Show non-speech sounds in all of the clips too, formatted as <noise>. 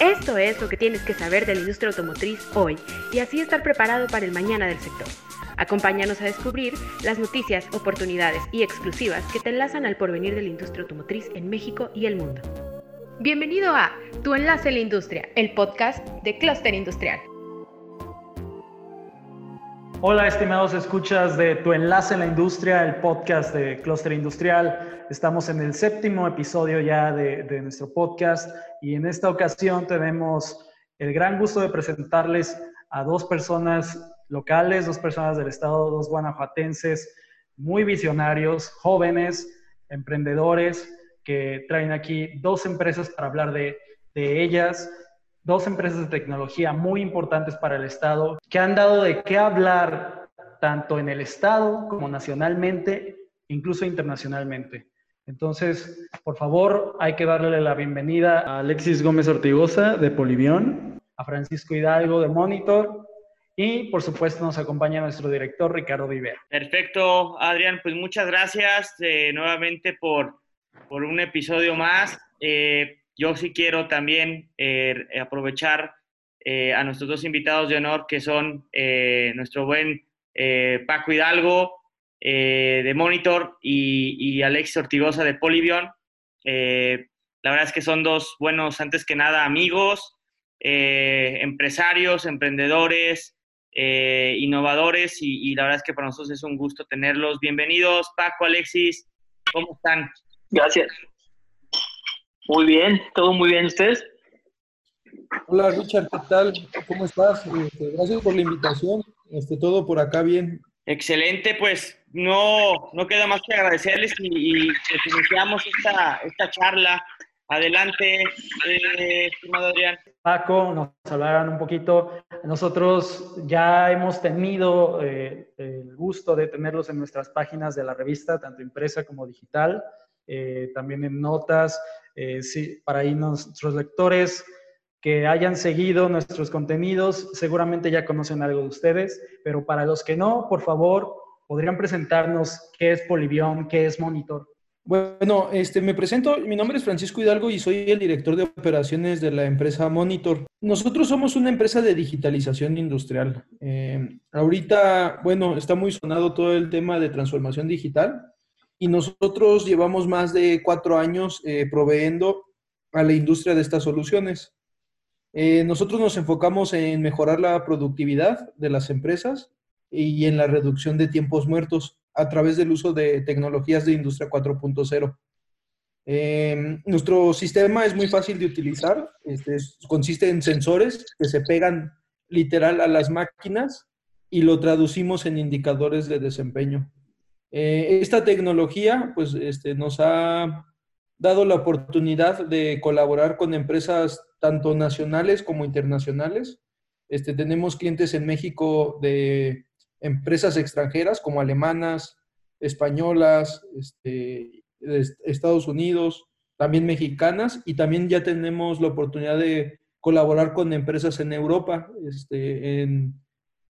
Esto es lo que tienes que saber de la industria automotriz hoy y así estar preparado para el mañana del sector. Acompáñanos a descubrir las noticias, oportunidades y exclusivas que te enlazan al porvenir de la industria automotriz en México y el mundo. Bienvenido a Tu Enlace en la Industria, el podcast de Cluster Industrial. Hola, estimados escuchas de Tu Enlace en la Industria, el podcast de Cluster Industrial. Estamos en el séptimo episodio ya de, nuestro podcast y en esta ocasión tenemos el gran gusto de presentarles a dos personas locales, dos personas del estado, dos guanajuatenses, muy visionarios, jóvenes, emprendedores, que traen aquí dos empresas para hablar de ellas dos empresas de tecnología muy importantes para el Estado que han dado de qué hablar tanto en el Estado como nacionalmente, incluso internacionalmente. Entonces, por favor, hay que darle la bienvenida a Alexis Gómez Ortigosa de Polivión, a Francisco Hidalgo de Monitor y, por supuesto, nos acompaña nuestro director Ricardo Vivera. Perfecto, Adrián, pues muchas gracias eh, nuevamente por, por un episodio más. Eh, yo sí quiero también eh, aprovechar eh, a nuestros dos invitados de honor, que son eh, nuestro buen Paco Hidalgo de Monitor y, y Alex Ortigosa de Polybion. la verdad es que son dos buenos, antes que nada, amigos, empresarios, emprendedores, innovadores, y, y la verdad es que para nosotros es un gusto tenerlos. Bienvenidos, Paco, Alexis, ¿cómo están? Gracias. Muy bien, todo muy bien. ¿Ustedes? Hola Richard, ¿qué tal? ¿Cómo estás? Este, gracias por la invitación. Este, todo por acá bien. Excelente, pues no, no queda más que agradecerles y, y iniciamos esta, esta charla. Adelante, eh, estimado Adrián. Paco, nos hablarán un poquito. Nosotros ya hemos tenido eh, el gusto de tenerlos en nuestras páginas de la revista, tanto impresa como digital, eh, también en notas, eh, sí, para nuestros lectores que hayan seguido nuestros contenidos, seguramente ya conocen algo de ustedes, pero para los que no, por favor, podrían presentarnos qué es Polivión, qué es Monitor. Bueno, este, me presento, mi nombre es Francisco Hidalgo y soy el director de operaciones de la empresa Monitor. Nosotros somos una empresa de digitalización industrial. Eh, ahorita, bueno, está muy sonado todo el tema de transformación digital y nosotros llevamos más de cuatro años eh, proveyendo a la industria de estas soluciones. Eh, nosotros nos enfocamos en mejorar la productividad de las empresas y en la reducción de tiempos muertos a través del uso de tecnologías de industria 4.0. Eh, nuestro sistema es muy fácil de utilizar, este, consiste en sensores que se pegan literal a las máquinas y lo traducimos en indicadores de desempeño. Eh, esta tecnología pues, este, nos ha dado la oportunidad de colaborar con empresas tanto nacionales como internacionales. Este, tenemos clientes en México de empresas extranjeras como alemanas, españolas, este, Estados Unidos, también mexicanas, y también ya tenemos la oportunidad de colaborar con empresas en Europa, este, en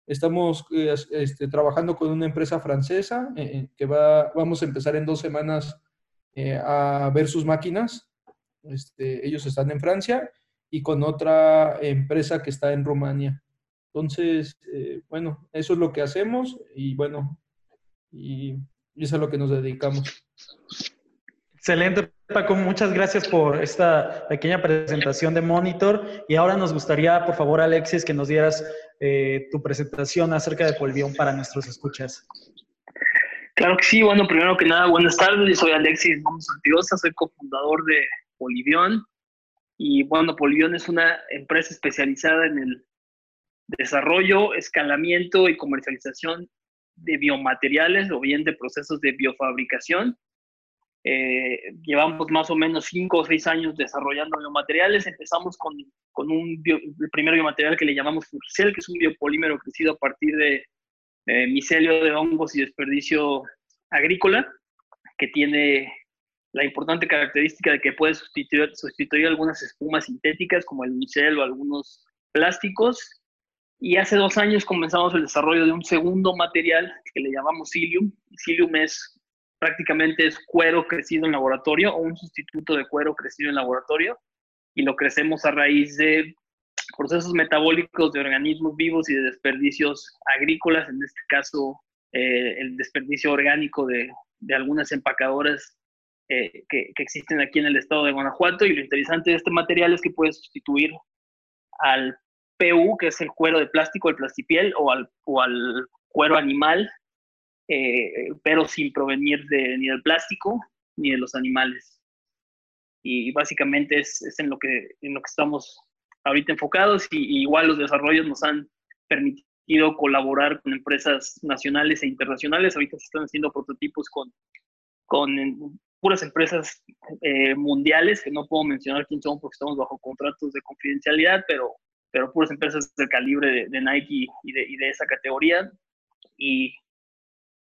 Estamos eh, este, trabajando con una empresa francesa eh, eh, que va, vamos a empezar en dos semanas a ver sus máquinas. Este, ellos están en Francia y con otra empresa que está en Rumania. Entonces, bueno, eso es lo que hacemos y bueno, y, y eso es a lo que nos dedicamos. Excelente, Paco. Muchas gracias por esta pequeña presentación de Monitor. Y ahora nos gustaría, por favor, Alexis, que nos dieras eh, tu presentación acerca de Polivión para nuestros escuchas. Claro que sí. Bueno, primero que nada, buenas tardes. Soy Alexis Gómez Antiosa, soy cofundador de Polivión. Y bueno, Polivión es una empresa especializada en el desarrollo, escalamiento y comercialización de biomateriales o bien de procesos de biofabricación eh, llevamos más o menos cinco o seis años desarrollando biomateriales. Empezamos con, con un el primer biomaterial que le llamamos Fugicel, que es un biopolímero crecido a partir de micelio de hongos y desperdicio agrícola, que tiene la importante característica de que puede sustituir, sustituir algunas espumas sintéticas como el micel o algunos plásticos. Y hace dos años comenzamos el desarrollo de un segundo material que le llamamos Cilium. Cilium es prácticamente es cuero crecido en laboratorio o un sustituto de cuero crecido en laboratorio. y lo crecemos a raíz de procesos metabólicos de organismos vivos y de desperdicios agrícolas, en este caso eh, el desperdicio orgánico de, de algunas empacadoras eh, que, que, existen aquí en el estado de Guanajuato. Y lo interesante de este material es que puede sustituir al PU, que es el cuero de plástico, el plastipiel, o al, o al cuero animal, eh, pero sin provenir de, ni del plástico ni de los animales. Y, básicamente es, es, en, lo que, en lo que estamos ahorita enfocados y, igual los desarrollos nos han permitido colaborar con empresas nacionales e internacionales. Ahorita se están haciendo prototipos con, con puras empresas eh, mundiales, que no puedo mencionar quién son porque estamos bajo contratos de confidencialidad, pero, pero puras empresas del calibre de, Nike y de, y de, esa categoría. Y,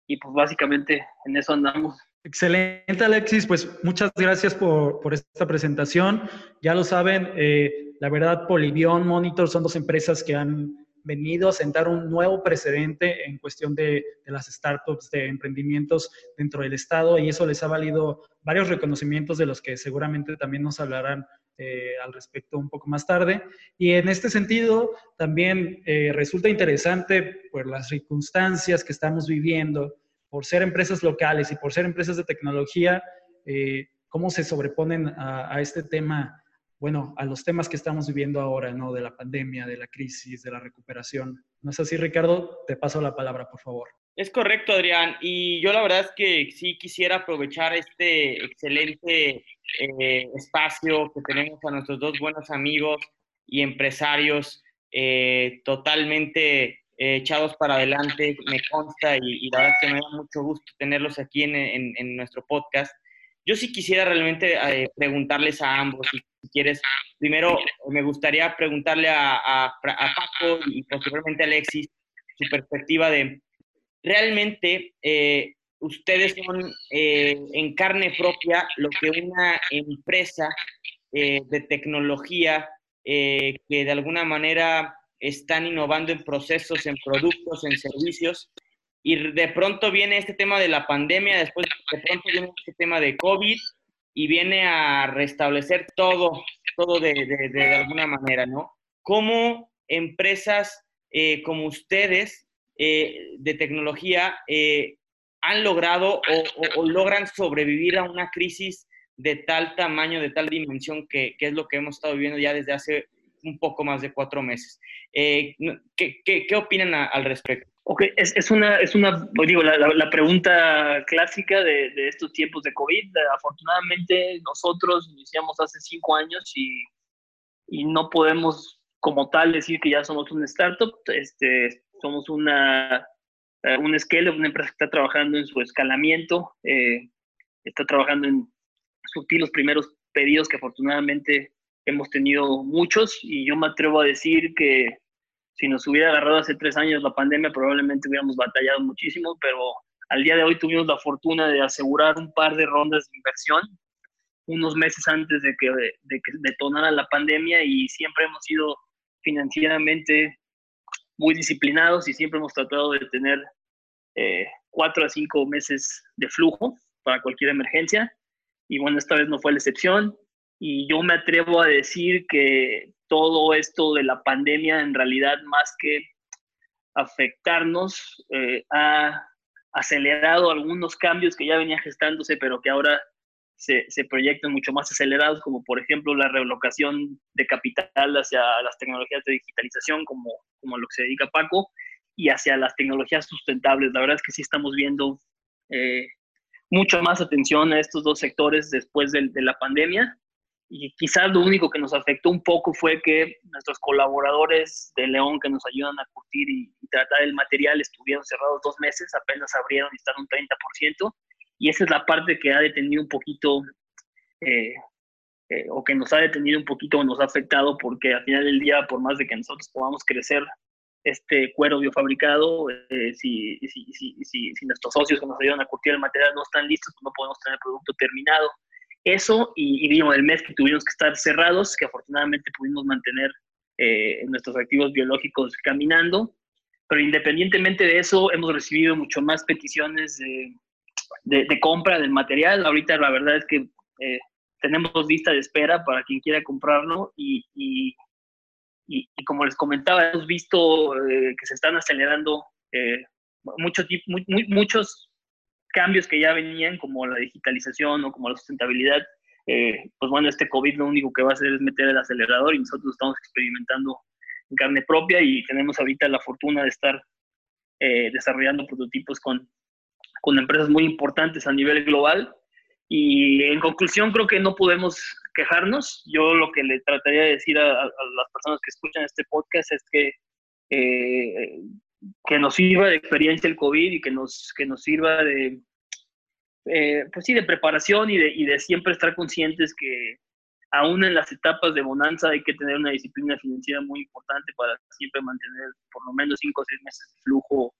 y pues básicamente en eso andamos. Excelente, Alexis. Pues muchas gracias por, por esta presentación. Ya lo saben, eh, la verdad, Polivion, Monitor son dos empresas que han venido a sentar un nuevo precedente en cuestión de, de, las startups, de emprendimientos dentro del Estado y eso les ha valido varios reconocimientos de los que seguramente también nos hablarán eh, al respecto un poco más tarde. Y en este sentido, también eh, resulta interesante por las circunstancias que estamos viviendo, por ser empresas locales y por ser empresas de tecnología, eh, cómo se sobreponen a, a este tema bueno, a los temas que estamos viviendo ahora, ¿no? De la pandemia, de la crisis, de la recuperación. ¿No es así, Ricardo? Te paso la palabra, por favor. Es correcto, Adrián. Y yo la verdad es que sí quisiera aprovechar este excelente eh, espacio que tenemos a nuestros dos buenos amigos y empresarios eh, totalmente eh, echados para adelante, me consta, y, la verdad es que me da mucho gusto tenerlos aquí en, en nuestro podcast. Yo sí quisiera realmente eh, preguntarles a ambos, si, quieres, primero me gustaría preguntarle a, Paco y posteriormente a Alexis su perspectiva de, realmente eh, ustedes son eh, en carne propia lo que una empresa de tecnología que de alguna manera están innovando en procesos, en productos, en servicios, y de pronto viene este tema de la pandemia, después de pronto viene este tema de COVID y viene a restablecer todo, todo de, de, alguna manera, ¿no? ¿Cómo empresas eh, como ustedes eh, de tecnología eh, han logrado o, logran sobrevivir a una crisis de tal tamaño, de tal dimensión que, que, es lo que hemos estado viviendo ya desde hace un poco más de cuatro meses? ¿qué, qué, qué, opinan al respecto? Ok, es, es, una, es una, digo, la, la, pregunta clásica de, de, estos tiempos de COVID. Afortunadamente, nosotros iniciamos hace cinco años y, y, no podemos como tal decir que ya somos un startup. Este, somos una, eh, un scale, una empresa que está trabajando en su escalamiento, eh, está trabajando en surtir los primeros pedidos que afortunadamente hemos tenido muchos. Y yo me atrevo a decir que si nos hubiera agarrado hace tres años la pandemia, probablemente hubiéramos batallado muchísimo, pero al día de hoy tuvimos la fortuna de asegurar un par de rondas de inversión unos meses antes de que, de que detonara la pandemia y siempre hemos sido financieramente muy disciplinados y siempre hemos tratado de tener eh, cuatro a cinco meses de flujo para cualquier emergencia. Y bueno, esta vez no fue la excepción. Y yo me atrevo a decir que todo esto de la pandemia en realidad más que afectarnos eh, ha acelerado algunos cambios que ya venían gestándose, pero que ahora se, proyectan mucho más acelerados, como por ejemplo la relocación de capital hacia las tecnologías de digitalización, como, como lo que se dedica Paco, y hacia las tecnologías sustentables. La verdad es que sí estamos viendo eh, mucha más atención a estos dos sectores después de, de la pandemia y quizás lo único que nos afectó un poco fue que nuestros colaboradores de León que nos ayudan a curtir y, tratar el material estuvieron cerrados dos meses, apenas abrieron y están un 30%, y esa es la parte que ha detenido un poquito, eh, eh, o que nos ha detenido un poquito o nos ha afectado, porque al final del día, por más de que nosotros podamos crecer este cuero biofabricado, eh, si, si, si, si, nuestros socios que nos ayudan a curtir el material no están listos, pues no podemos tener el producto terminado. Eso y, y el mes que tuvimos que estar cerrados, que afortunadamente pudimos mantener eh, nuestros activos biológicos caminando. Pero independientemente de eso, hemos recibido mucho más peticiones de, de, compra del material. Ahorita la verdad es que eh, tenemos lista de espera para quien quiera comprarlo y, y, y, como les comentaba, hemos visto eh, que se están acelerando eh, mucho, muchos cambios que ya venían, como la digitalización o como la sustentabilidad. Pues bueno, este COVID lo único que va a hacer es meter el acelerador y nosotros estamos experimentando en carne propia y tenemos ahorita la fortuna de estar desarrollando prototipos con, con empresas muy importantes a nivel global. Y en conclusión, creo que no podemos quejarnos. Yo lo que le trataría de decir a, las personas que escuchan este podcast es que, eh, que nos sirva de experiencia el COVID y que nos, que nos sirva de, eh, pues sí, de preparación y de, y de siempre estar conscientes que aún en las etapas de bonanza hay que tener una disciplina financiera muy importante para siempre mantener por lo menos cinco o seis meses de flujo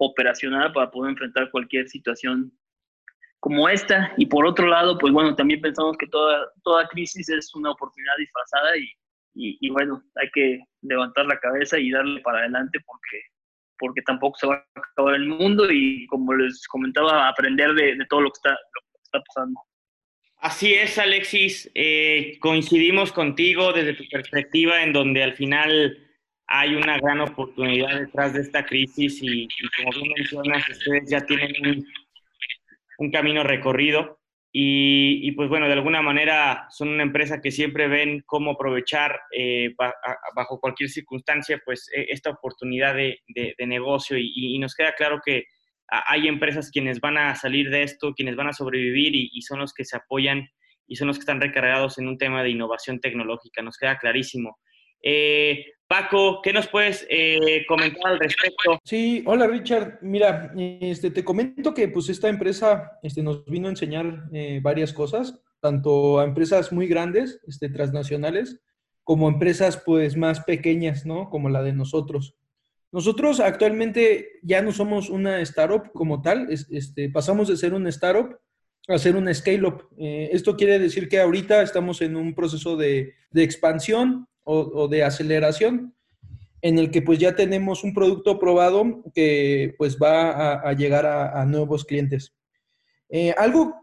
operacional para poder enfrentar cualquier situación como esta. Y por otro lado, pues bueno, también pensamos que toda, toda crisis es una oportunidad disfrazada y, y, bueno, hay que levantar la cabeza y darle para adelante porque, porque tampoco se va a acabar el mundo y como les comentaba, aprender de, de todo lo que, está, pasando. Así es, Alexis. Eh, coincidimos contigo desde tu perspectiva en donde al final hay una gran oportunidad detrás de esta crisis y, como tú mencionas, ustedes ya tienen un, un camino recorrido y, pues bueno, de alguna manera son una empresa que siempre ven cómo aprovechar eh, bajo cualquier circunstancia pues e, esta oportunidad de, negocio y, nos queda claro que hay empresas quienes van a salir de esto, quienes van a sobrevivir y, son los que se apoyan y son los que están recargados en un tema de innovación tecnológica, nos queda clarísimo. Eh, Paco, ¿qué nos puedes eh, comentar al respecto? Sí, hola Richard. Mira, este, te comento que pues esta empresa este, nos vino a enseñar eh, varias cosas, tanto a empresas muy grandes, este, transnacionales, como empresas pues más pequeñas, ¿no? Como la de nosotros. Nosotros actualmente ya no somos una startup como tal, este, pasamos de ser una startup a ser una scale-up. Eh, esto quiere decir que ahorita estamos en un proceso de, de expansión o, de aceleración en el que pues ya tenemos un producto probado que pues va a, llegar a, nuevos clientes. Eh, algo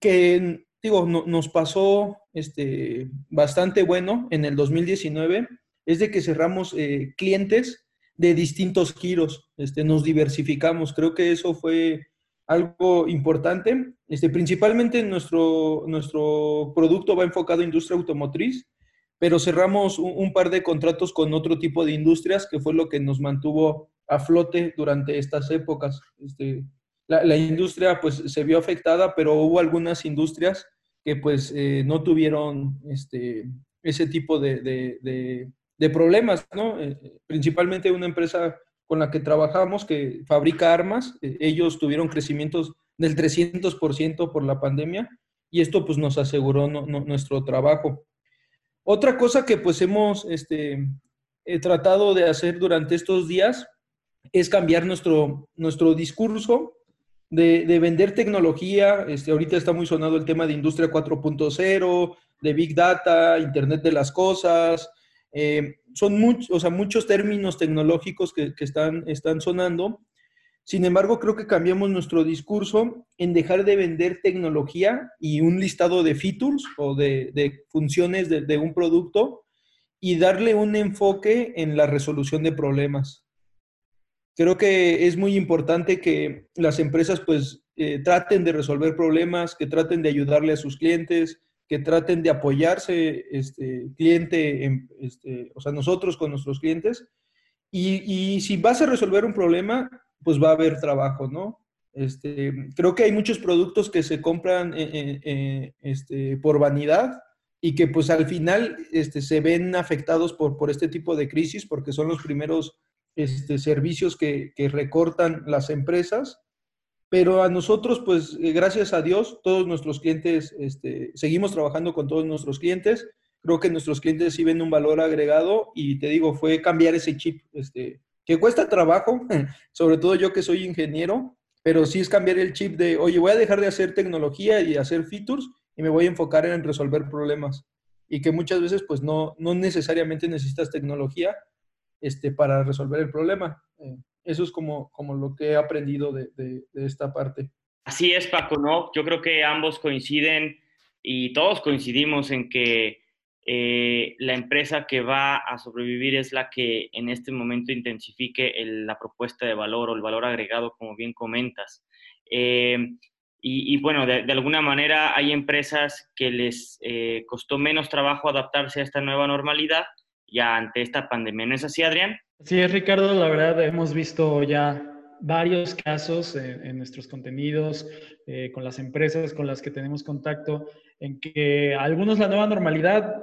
que digo, nos pasó este, bastante bueno en el 2019 es de que cerramos eh, clientes de distintos giros, este, nos diversificamos. Creo que eso fue algo importante. Este, principalmente nuestro, nuestro producto va enfocado a industria automotriz, pero cerramos un, par de contratos con otro tipo de industrias, que fue lo que nos mantuvo a flote durante estas épocas. Este, la, industria pues se vio afectada, pero hubo algunas industrias que pues eh, no tuvieron este, ese tipo de, de, problemas, ¿no? Eh, principalmente una empresa con la que trabajamos que fabrica armas, eh, ellos tuvieron crecimientos del 300% por la pandemia y esto pues nos aseguró nuestro trabajo. Otra cosa que pues hemos este, tratado de hacer durante estos días es cambiar nuestro, nuestro discurso de, vender tecnología. Este, ahorita está muy sonado el tema de industria 4.0, de Big Data, Internet de las Cosas. Eh, son muchos, o sea, muchos términos tecnológicos que, que, están, están sonando sin embargo, creo que cambiamos nuestro discurso en dejar de vender tecnología y un listado de features o de, funciones de, un producto y darle un enfoque en la resolución de problemas. Creo que es muy importante que las empresas pues eh, traten de resolver problemas, que traten de ayudarle a sus clientes, que traten de apoyarse este, cliente, este, o sea, nosotros con nuestros clientes. Y, y si vas a resolver un problema, pues va a haber trabajo, ¿no? Este, creo que hay muchos productos que se compran eh, eh, eh, este, por vanidad y que pues al final este, se ven afectados por, por este tipo de crisis porque son los primeros este, servicios que, que, recortan las empresas. Pero a nosotros, pues gracias a Dios, todos nuestros clientes, este, seguimos trabajando con todos nuestros clientes. Creo que nuestros clientes sí ven un valor agregado y te digo, fue cambiar ese chip. Este, que cuesta trabajo, <laughs> sobre todo yo que soy ingeniero, pero sí es cambiar el chip de, oye, voy a dejar de hacer tecnología y hacer features y me voy a enfocar en resolver problemas. Y que muchas veces pues no, no necesariamente necesitas tecnología este, para resolver el problema. Eh, eso es como, como lo que he aprendido de, de, esta parte. Así es, Paco, ¿no? Yo creo que ambos coinciden y todos coincidimos en que eh, la empresa que va a sobrevivir es la que en este momento intensifique la propuesta de valor o el valor agregado, como bien comentas. Eh, y, bueno, de, alguna manera hay empresas que les eh, costó menos trabajo adaptarse a esta nueva normalidad ya ante esta pandemia. ¿No es así, Adrián? Sí, es Ricardo. La verdad, hemos visto ya varios casos en, nuestros contenidos, con las empresas con las que tenemos contacto, en que algunos la nueva normalidad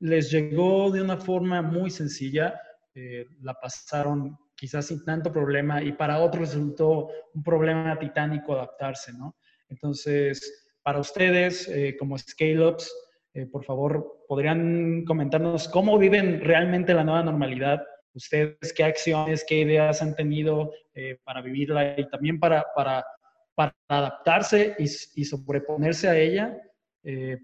les llegó de una forma muy sencilla, eh, la pasaron quizás sin tanto problema y para otros resultó un problema titánico adaptarse, ¿no? Entonces, para ustedes eh, como scale-ups, eh, por favor, podrían comentarnos cómo viven realmente la nueva normalidad, ustedes qué acciones, qué ideas han tenido para vivirla y también para, adaptarse y, y sobreponerse a ella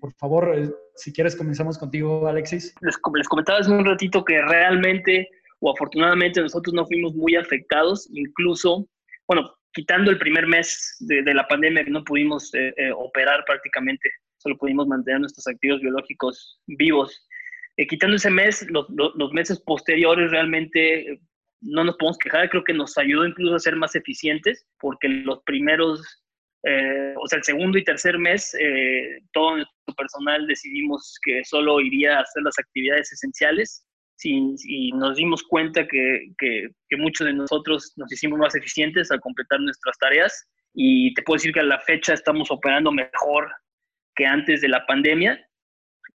por favor, si quieres, comenzamos contigo, Alexis. Les, les comentaba hace un ratito que realmente o afortunadamente nosotros no fuimos muy afectados, incluso, bueno, quitando el primer mes de, la pandemia que no pudimos eh, operar prácticamente, solo pudimos mantener nuestros activos biológicos vivos. quitando ese mes, los, los, meses posteriores realmente no nos podemos quejar, creo que nos ayudó incluso a ser más eficientes, porque los primeros eh, o sea, el segundo y tercer mes, eh, todo nuestro personal decidimos que solo iría a hacer las actividades esenciales y nos dimos cuenta que, que, muchos de nosotros nos hicimos más eficientes al completar nuestras tareas y te puedo decir que a la fecha estamos operando mejor que antes de la pandemia.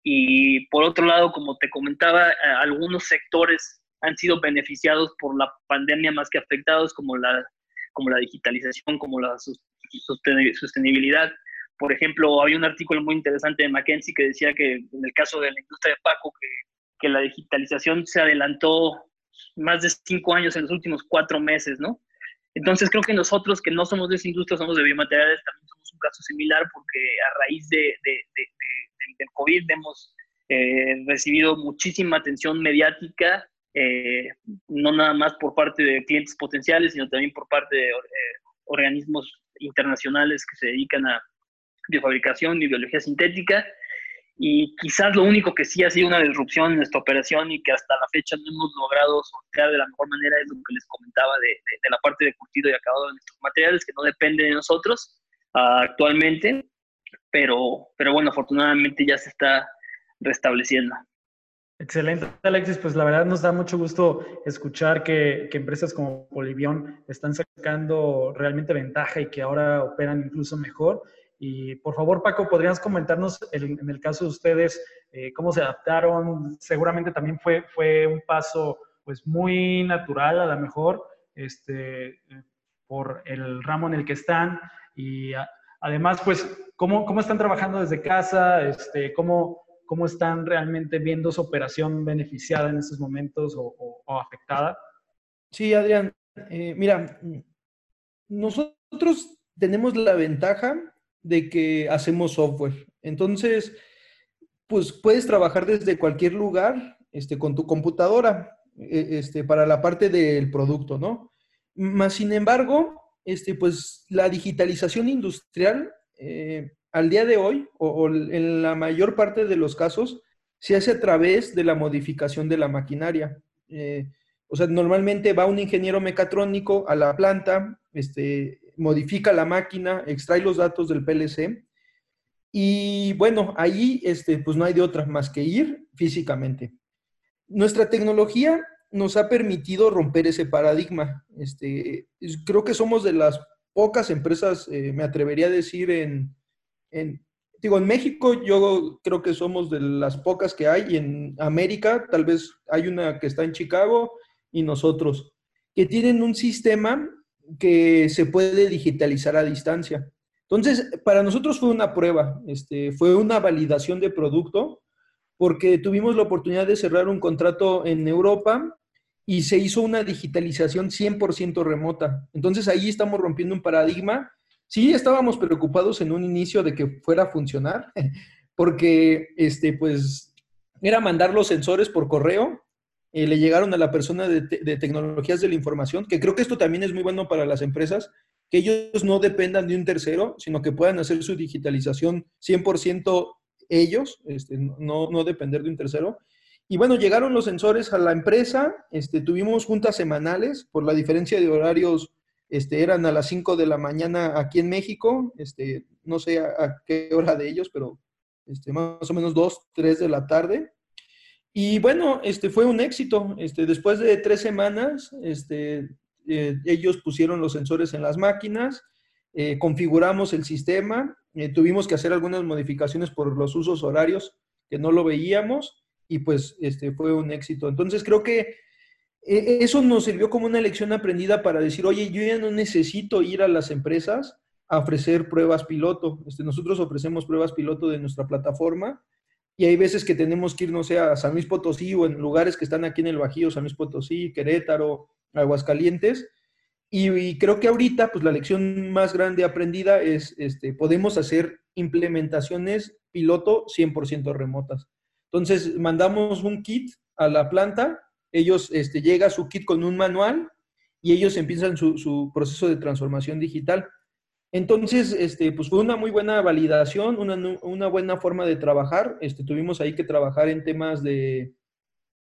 Y por otro lado, como te comentaba, algunos sectores han sido beneficiados por la pandemia más que afectados, como la, como la digitalización, como la sostenibilidad. Por ejemplo, había un artículo muy interesante de McKenzie que decía que en el caso de la industria de Paco, que, que la digitalización se adelantó más de cinco años en los últimos cuatro meses, ¿no? Entonces creo que nosotros que no somos de esa industria, somos de biomateriales, también somos un caso similar porque a raíz de, de, de, del COVID hemos eh, recibido muchísima atención mediática, eh, no nada más por parte de clientes potenciales, sino también por parte de eh, organismos internacionales que se dedican a biofabricación y biología sintética. Y quizás lo único que sí ha sido una disrupción en nuestra operación y que hasta la fecha no hemos logrado sortear de la mejor manera es lo que les comentaba de, de, la parte de curtido y acabado de nuestros materiales, que no depende de nosotros uh, actualmente, pero, pero bueno, afortunadamente ya se está restableciendo. Excelente, Alexis. Pues la verdad nos da mucho gusto escuchar que, empresas como Polivión están sacando realmente ventaja y que ahora operan incluso mejor. Y por favor, Paco, ¿podrías comentarnos en el caso de ustedes eh, cómo se adaptaron? Seguramente también fue, fue un paso pues muy natural a lo mejor este, por el ramo en el que están y además pues cómo, cómo están trabajando desde casa, este, cómo cómo están realmente viendo su operación beneficiada en estos momentos o, afectada? Sí, Adrián. Eh, mira, nosotros tenemos la ventaja de que hacemos software. Entonces, pues puedes trabajar desde cualquier lugar este, con tu computadora e, este, para la parte del producto, ¿no? Más sin embargo, este, pues la digitalización industrial eh, al día de hoy, o, en la mayor parte de los casos, se hace a través de la modificación de la maquinaria. Eh, o sea, normalmente va un ingeniero mecatrónico a la planta, este, modifica la máquina, extrae los datos del PLC y bueno, ahí este, pues no hay de otra más que ir físicamente. Nuestra tecnología nos ha permitido romper ese paradigma. Este, creo que somos de las pocas empresas, eh, me atrevería a decir, en, en, digo, en México yo creo que somos de las pocas que hay y en América tal vez hay una que está en Chicago y nosotros, que tienen un sistema que se puede digitalizar a distancia. Entonces, para nosotros fue una prueba, este, fue una validación de producto, porque tuvimos la oportunidad de cerrar un contrato en Europa y se hizo una digitalización 100% remota. Entonces, ahí estamos rompiendo un paradigma Sí, estábamos preocupados en un inicio de que fuera a funcionar, <laughs> porque este, pues, era mandar los sensores por correo, eh, le llegaron a la persona de, tecnologías de la información, que creo que esto también es muy bueno para las empresas, que ellos no dependan de un tercero, sino que puedan hacer su digitalización 100% ellos, este, no, no depender de un tercero. Y bueno, llegaron los sensores a la empresa, este, tuvimos juntas semanales por la diferencia de horarios, este, eran a las 5 de la mañana aquí en México, este, no sé a, qué hora de ellos, pero este, más o menos 2, 3 de la tarde. Y bueno, este, fue un éxito. Este, después de tres semanas, este, eh, ellos pusieron los sensores en las máquinas, eh, configuramos el sistema, eh, tuvimos que hacer algunas modificaciones por los usos horarios que no lo veíamos y pues este, fue un éxito. Entonces creo que eso nos sirvió como una lección aprendida para decir, oye, yo ya no necesito ir a las empresas a ofrecer pruebas piloto. Este, nosotros ofrecemos pruebas piloto de nuestra plataforma y hay veces que tenemos que ir, no sé, a San Luis Potosí o en lugares que están aquí en el Bajío, San Luis Potosí, Querétaro, Aguascalientes. Y, creo que ahorita, pues la lección más grande aprendida es, este, podemos hacer implementaciones piloto 100% remotas. Entonces, mandamos un kit a la planta, ellos, este, llega su kit con un manual y ellos empiezan su, proceso de transformación digital. Entonces, este, pues fue una muy buena validación, una, una buena forma de trabajar. Este, tuvimos ahí que trabajar en temas de,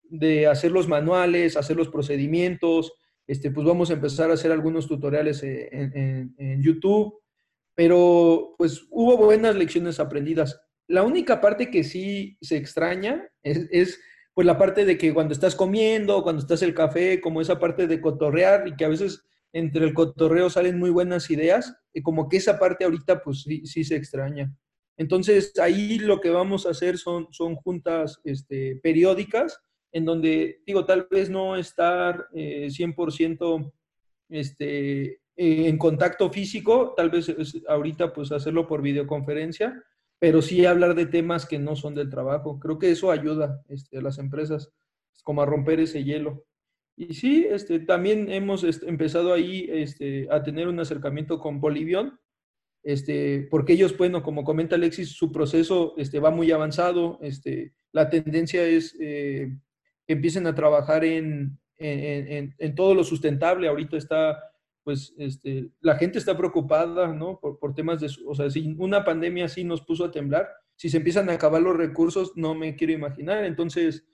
de hacer los manuales, hacer los procedimientos. Este, pues vamos a empezar a hacer algunos tutoriales eh, en, YouTube, pero pues hubo buenas lecciones aprendidas. La única parte que sí se extraña es pues la parte de que cuando estás comiendo, cuando estás el café, como esa parte de cotorrear y que a veces entre el cotorreo salen muy buenas ideas, y como que esa parte ahorita pues sí, sí se extraña. Entonces ahí lo que vamos a hacer son, son juntas este, periódicas, en donde digo, tal vez no estar eh, 100% este, en contacto físico, tal vez ahorita pues hacerlo por videoconferencia, pero sí hablar de temas que no son del trabajo. Creo que eso ayuda este, a las empresas como a romper ese hielo. Y sí, este, también hemos este, empezado ahí este, a tener un acercamiento con Bolivion, este, porque ellos, bueno, como comenta Alexis, su proceso este, va muy avanzado. Este, la tendencia es eh, que empiecen a trabajar en, en, en, todo lo sustentable. Ahorita está, pues, este, la gente está preocupada, ¿no? Por, temas de, o sea, si una pandemia así nos puso a temblar, si se empiezan a acabar los recursos, no me quiero imaginar. Entonces,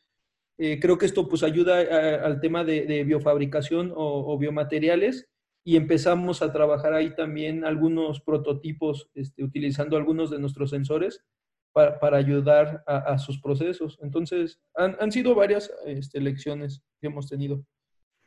eh, creo que esto pues ayuda al tema de, biofabricación o, biomateriales y empezamos a trabajar ahí también algunos prototipos este, utilizando algunos de nuestros sensores para, ayudar a, sus procesos. Entonces, han, sido varias este, lecciones que hemos tenido.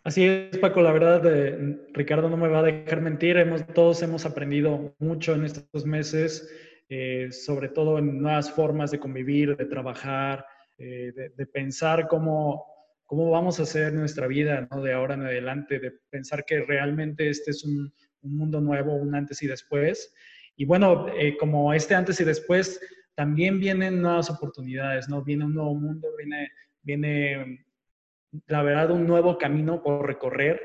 Así es, Paco, la verdad, eh, Ricardo no me va a dejar mentir, todos hemos aprendido mucho en estos meses, eh, sobre todo en nuevas formas de convivir, de trabajar, eh, de, pensar cómo, cómo vamos a hacer nuestra vida de ahora en adelante, de pensar que realmente este es un, mundo nuevo, un antes y después. Y bueno, eh, como este antes y después, también vienen nuevas oportunidades, ¿no? Viene un nuevo mundo, viene, viene la verdad, un nuevo camino por recorrer.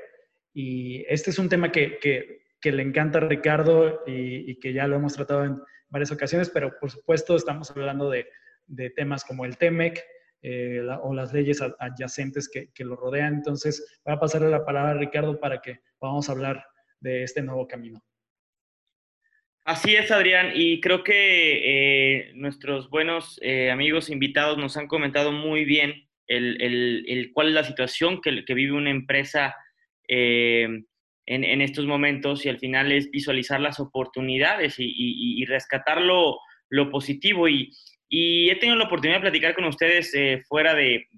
Y este es un tema que, que, que le encanta a Ricardo y, que ya lo hemos tratado en varias ocasiones, pero por supuesto estamos hablando de, de temas como el TEMEC eh, o las leyes adyacentes que, lo rodean. Entonces, voy a pasarle la palabra a Ricardo para que podamos hablar de este nuevo camino. Así es, Adrián, y creo que eh, nuestros buenos eh, amigos invitados nos han comentado muy bien el, cuál es la situación que, vive una empresa en, estos momentos y al final es visualizar las oportunidades y, rescatar lo, positivo. Y, y he tenido la oportunidad de platicar con ustedes eh, fuera de,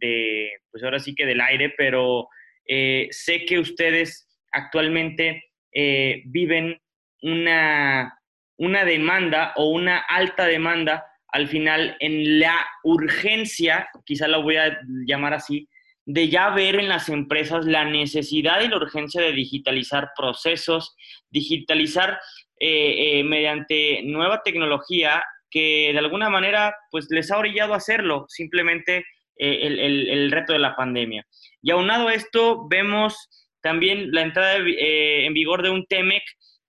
pues ahora sí que del aire, pero eh, sé que ustedes actualmente eh, viven una, una demanda o una alta demanda al final en la urgencia, quizá la voy a llamar así, de ya ver en las empresas la necesidad y la urgencia de digitalizar procesos, digitalizar mediante nueva tecnología que de alguna manera pues les ha orillado a hacerlo, simplemente eh, el, reto de la pandemia. Y aunado a esto, vemos también la entrada eh, en vigor de un TEMEC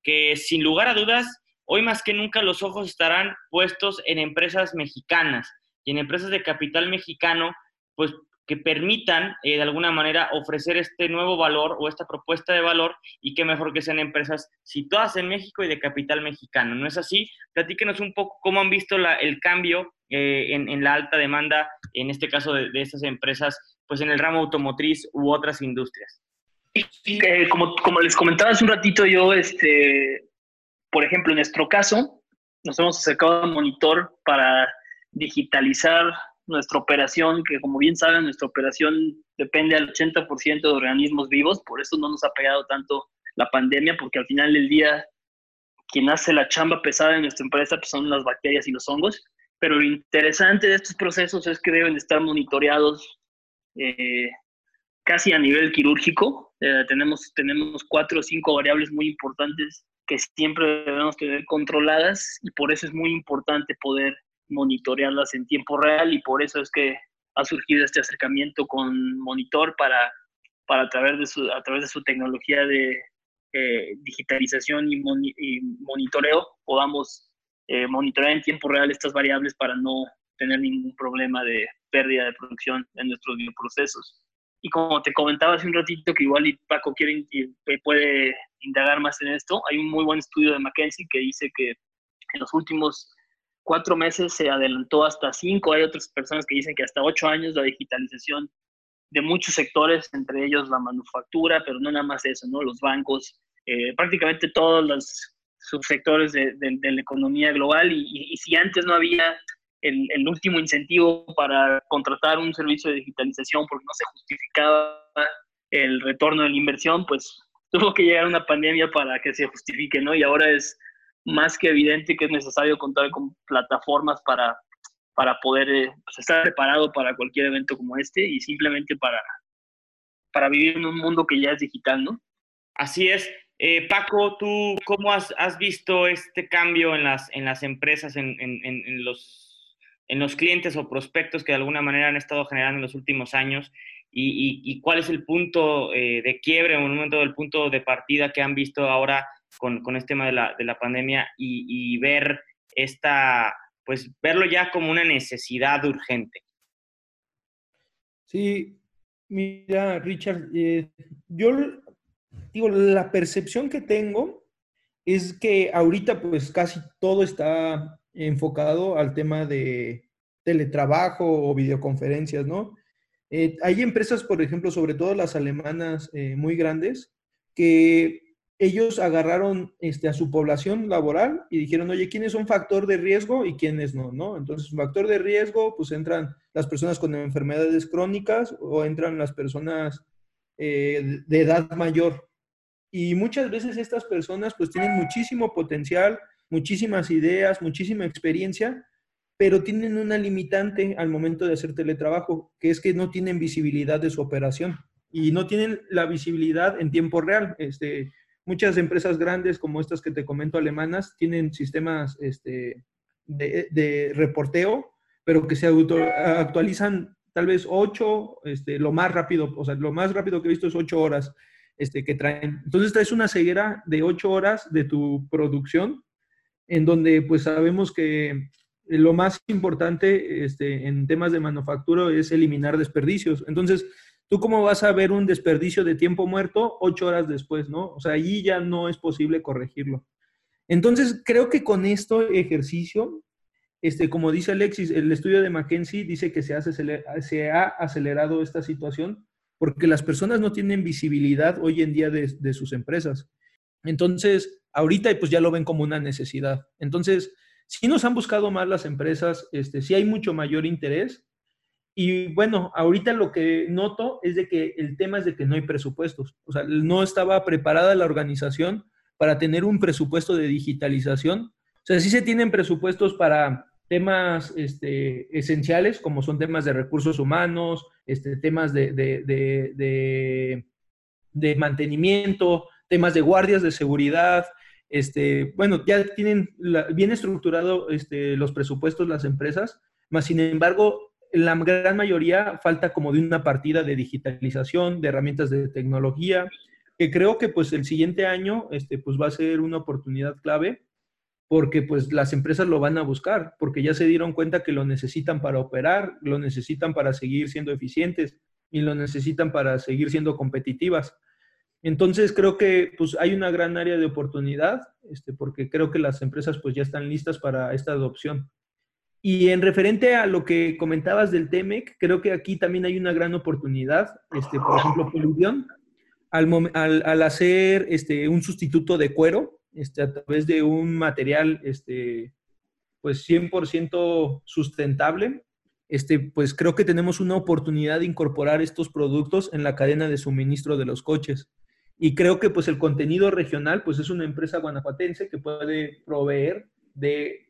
que sin lugar a dudas, hoy más que nunca los ojos estarán puestos en empresas mexicanas y en empresas de capital mexicano, pues que permitan eh, de alguna manera ofrecer este nuevo valor o esta propuesta de valor y que mejor que sean empresas situadas en México y de capital mexicano. ¿No es así? Platíquenos un poco cómo han visto el cambio eh, en, la alta demanda, en este caso de, de estas empresas, pues en el ramo automotriz u otras industrias. Eh, como, como les comentaba hace un ratito, yo, este, por ejemplo, en nuestro caso, nos hemos acercado a Monitor para digitalizar nuestra operación, que como bien saben, nuestra operación depende al 80% de organismos vivos, por eso no nos ha pegado tanto la pandemia, porque al final del día quien hace la chamba pesada en nuestra empresa pues son las bacterias y los hongos, pero lo interesante de estos procesos es que deben estar monitoreados eh, casi a nivel quirúrgico. Eh, tenemos, tenemos cuatro o cinco variables muy importantes que siempre debemos tener controladas y por eso es muy importante poder monitorearlas en tiempo real y por eso es que ha surgido este acercamiento con Monitor para, para a, través de su, a través de su tecnología de eh, digitalización y, monitoreo podamos eh, monitorear en tiempo real estas variables para no tener ningún problema de pérdida de producción en nuestros bioprocesos. Y como te comentaba hace un ratito, que igual Paco quiere, puede indagar más en esto, hay un muy buen estudio de McKinsey que dice que en los últimos cuatro meses se adelantó hasta cinco. Hay otras personas que dicen que hasta ocho años la digitalización de muchos sectores, entre ellos la manufactura, pero no nada más eso, ¿no? Los bancos, eh, prácticamente todos los subsectores de, la economía global. y, si antes no había el, último incentivo para contratar un servicio de digitalización porque no se justificaba el retorno de la inversión, pues tuvo que llegar una pandemia para que se justifique, ¿no? Y ahora es más que evidente que es necesario contar con plataformas para, para poder eh, pues, estar preparado para cualquier evento como este y simplemente para, para vivir en un mundo que ya es digital, ¿no? Así es. Eh, Paco, ¿tú cómo has, has, visto este cambio en las, en las empresas, en, en, en los en los clientes o prospectos que de alguna manera han estado generando en los últimos años y, cuál es el punto eh, de quiebre o un momento del punto de partida que han visto ahora con, con este tema de la, de la pandemia y, ver esta, pues verlo ya como una necesidad urgente. Sí, mira, Richard, eh, yo digo, la percepción que tengo es que ahorita pues casi todo está enfocado al tema de teletrabajo o videoconferencias, ¿no? Eh, hay empresas, por ejemplo, sobre todo las alemanas eh, muy grandes, que ellos agarraron este, a su población laboral y dijeron, oye, ¿quiénes son factor de riesgo y quiénes no? ¿no? Entonces, factor de riesgo, pues entran las personas con enfermedades crónicas o entran las personas eh, de edad mayor. Y muchas veces estas personas pues tienen muchísimo potencial, muchísimas ideas, muchísima experiencia, pero tienen una limitante al momento de hacer teletrabajo, que es que no tienen visibilidad de su operación y no tienen la visibilidad en tiempo real. Este, muchas empresas grandes como estas que te comento alemanas tienen sistemas este, de, reporteo, pero que se actualizan tal vez ocho, este, lo más rápido, o sea, lo más rápido que he visto es ocho horas este, que traen. Entonces traes una ceguera de ocho horas de tu producción en donde pues sabemos que lo más importante este, en temas de manufactura es eliminar desperdicios. Entonces, ¿tú cómo vas a ver un desperdicio de tiempo muerto ocho horas después, no? O sea, allí ya no es posible corregirlo. Entonces, creo que con este ejercicio, este, como dice Alexis, el estudio de McKenzie dice que se, se ha acelerado esta situación porque las personas no tienen visibilidad hoy en día de, de sus empresas. Entonces, ahorita pues ya lo ven como una necesidad. Entonces, si nos han buscado más las empresas, este, sí hay mucho mayor interés. Y bueno, ahorita lo que noto es de que el tema es de que no hay presupuestos. O sea, no estaba preparada la organización para tener un presupuesto de digitalización. O sea, sí se tienen presupuestos para temas este, esenciales, como son temas de recursos humanos, este, temas de, de, de mantenimiento, temas de guardias de seguridad, este, bueno, ya tienen bien estructurado este, los presupuestos las empresas, más sin embargo, la gran mayoría falta como de una partida de digitalización, de herramientas de tecnología, que creo que pues el siguiente año este, pues va a ser una oportunidad clave porque pues las empresas lo van a buscar, porque ya se dieron cuenta que lo necesitan para operar, lo necesitan para seguir siendo eficientes y lo necesitan para seguir siendo competitivas. Entonces creo que pues hay una gran área de oportunidad, este, porque creo que las empresas pues ya están listas para esta adopción. Y en referente a lo que comentabas del TEMEC, creo que aquí también hay una gran oportunidad. Este, por ejemplo, Poluvión, al, al, al, hacer este, un sustituto de cuero este, a través de un material este, pues 100% sustentable, este, pues creo que tenemos una oportunidad de incorporar estos productos en la cadena de suministro de los coches. Y creo que pues el contenido regional pues es una empresa guanajuatense que puede proveer de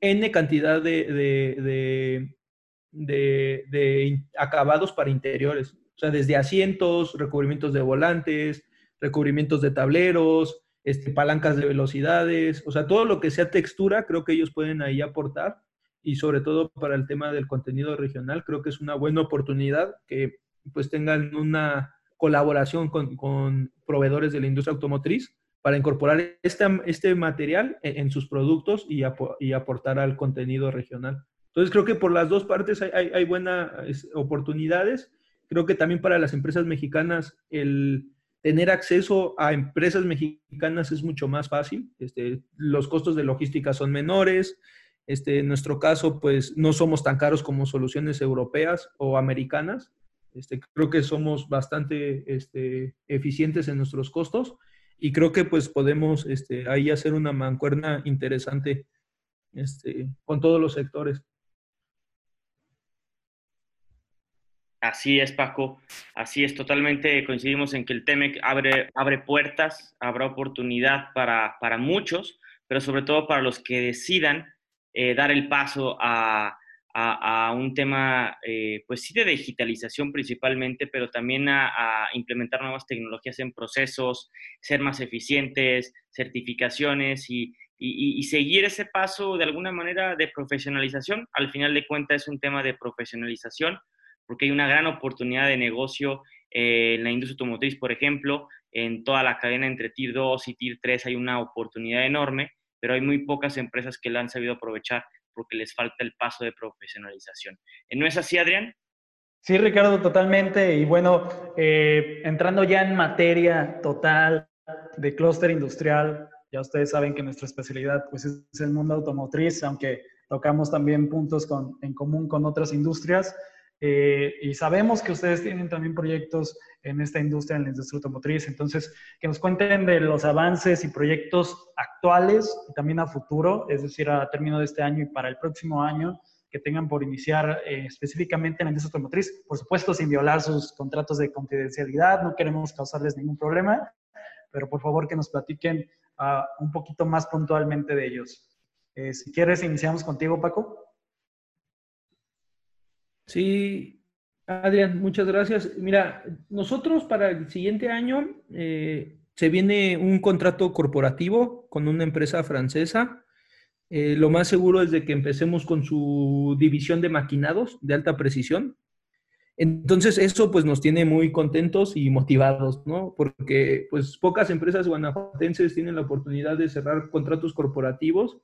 N cantidad de, de, acabados para interiores. O sea, desde asientos, recubrimientos de volantes, recubrimientos de tableros, este, palancas de velocidades, o sea, todo lo que sea textura, creo que ellos pueden ahí aportar. Y sobre todo para el tema del contenido regional, creo que es una buena oportunidad que pues tengan una colaboración con, con proveedores de la industria automotriz para incorporar este, este material en, sus productos y, y, aportar al contenido regional. Entonces creo que por las dos partes hay, hay, buenas oportunidades. Creo que también para las empresas mexicanas el tener acceso a empresas mexicanas es mucho más fácil. Este, los costos de logística son menores. Este, en nuestro caso, pues no somos tan caros como soluciones europeas o americanas. Este, creo que somos bastante este, eficientes en nuestros costos y creo que pues podemos este, ahí hacer una mancuerna interesante con todos los sectores. Así es, Paco. Así es, totalmente coincidimos en que el TEMEC abre, abre puertas, habrá oportunidad para, para muchos, pero sobre todo para los que decidan eh, dar el paso a, a, un tema, eh, pues sí, de digitalización principalmente, pero también a, implementar nuevas tecnologías en procesos, ser más eficientes, certificaciones y, seguir ese paso de alguna manera de profesionalización. Al final de cuentas es un tema de profesionalización, porque hay una gran oportunidad de negocio eh, en la industria automotriz, por ejemplo, en toda la cadena entre Tier 2 y Tier 3 hay una oportunidad enorme, pero hay muy pocas empresas que la han sabido aprovechar porque les falta el paso de profesionalización. ¿No es así, Adrián? Sí, Ricardo, totalmente. Y bueno, eh, entrando ya en materia total de clúster industrial, ya ustedes saben que nuestra especialidad pues, es el mundo automotriz, aunque tocamos también puntos con, en común con otras industrias. Eh, y sabemos que ustedes tienen también proyectos en esta industria, en la industria automotriz. Entonces, que nos cuenten de los avances y proyectos actuales y también a futuro, es decir, a término de este año y para el próximo año, que tengan por iniciar eh, específicamente en la industria automotriz. Por supuesto, sin violar sus contratos de confidencialidad, no queremos causarles ningún problema, pero por favor que nos platiquen uh, un poquito más puntualmente de ellos. Eh, si quieres, iniciamos contigo, Paco. Sí, Adrián, muchas gracias. Mira, nosotros para el siguiente año eh, se viene un contrato corporativo con una empresa francesa. Eh, lo más seguro es de que empecemos con su división de maquinados de alta precisión. Entonces eso pues nos tiene muy contentos y motivados, ¿no? Porque pues pocas empresas guanajuatenses tienen la oportunidad de cerrar contratos corporativos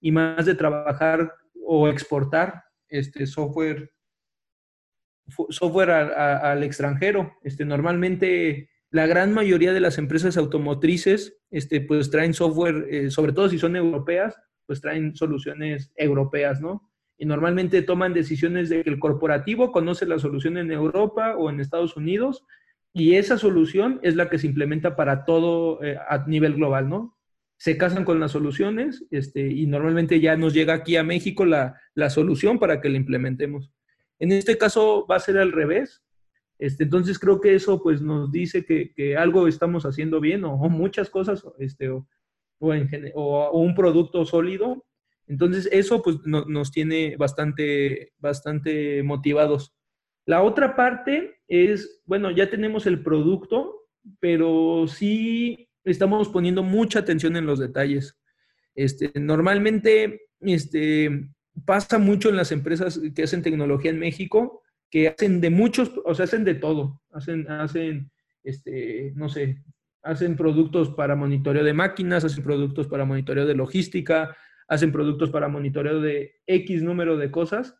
y más de trabajar o exportar este software software al extranjero. Este, normalmente la gran mayoría de las empresas automotrices este, pues traen software, eh, sobre todo si son europeas, pues traen soluciones europeas, ¿no? Y normalmente toman decisiones de que el corporativo conoce la solución en Europa o en Estados Unidos y esa solución es la que se implementa para todo eh, a nivel global, ¿no? Se casan con las soluciones este, y normalmente ya nos llega aquí a México la, la solución para que la implementemos. En este caso va a ser al revés. Este, entonces creo que eso pues nos dice que, algo estamos haciendo bien o, muchas cosas este, o, un producto sólido. Entonces eso pues nos tiene bastante, bastante motivados. La otra parte es, bueno, ya tenemos el producto, pero sí estamos poniendo mucha atención en los detalles. Este, normalmente, este, pasa mucho en las empresas que hacen tecnología en México, que hacen de muchos, o sea, hacen de todo, hacen, hacen, este, no sé, hacen productos para monitoreo de máquinas, hacen productos para monitoreo de logística, hacen productos para monitoreo de X número de cosas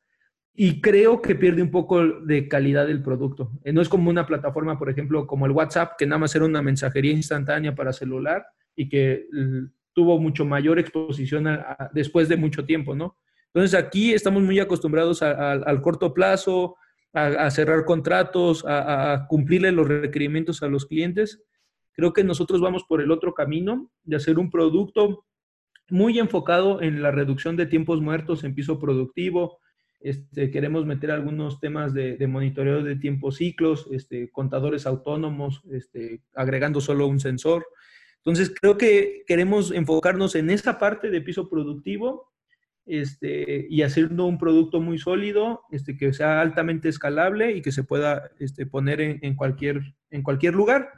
y creo que pierde un poco de calidad del producto. Eh, no es como una plataforma, por ejemplo, como el WhatsApp, que nada más era una mensajería instantánea para celular y que tuvo mucho mayor exposición después de mucho tiempo, ¿no? Entonces aquí estamos muy acostumbrados al corto plazo, a, cerrar contratos, a, a, cumplirle los requerimientos a los clientes. Creo que nosotros vamos por el otro camino de hacer un producto muy enfocado en la reducción de tiempos muertos en piso productivo, este, queremos meter algunos temas de, monitoreo de tiempos ciclos, este, contadores autónomos, este, agregando solo un sensor. Entonces, creo que queremos enfocarnos en esa parte de piso productivo este, y haciendo un producto muy sólido, este, que sea altamente escalable y que se pueda este, poner en, cualquier, en cualquier lugar.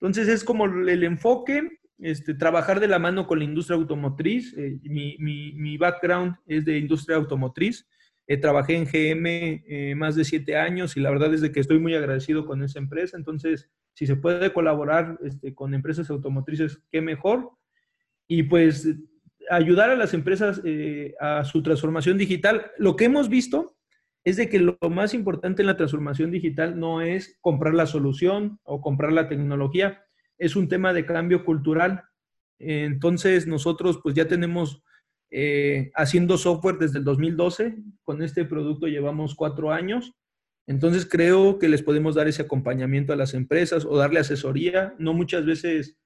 Entonces, es como el enfoque, este, trabajar de la mano con la industria automotriz. Eh, mi, mi, mi, background es de industria automotriz. Eh, trabajé en GM eh, más de siete años y la verdad es de que estoy muy agradecido con esa empresa. Entonces, si se puede colaborar este, con empresas automotrices, qué mejor. Y pues ayudar a las empresas eh, a su transformación digital. Lo que hemos visto es de que lo más importante en la transformación digital no es comprar la solución o comprar la tecnología, es un tema de cambio cultural. Entonces, nosotros pues ya tenemos eh, haciendo software desde el 2012. Con este producto llevamos cuatro años. Entonces creo que les podemos dar ese acompañamiento a las empresas o darle asesoría. No muchas veces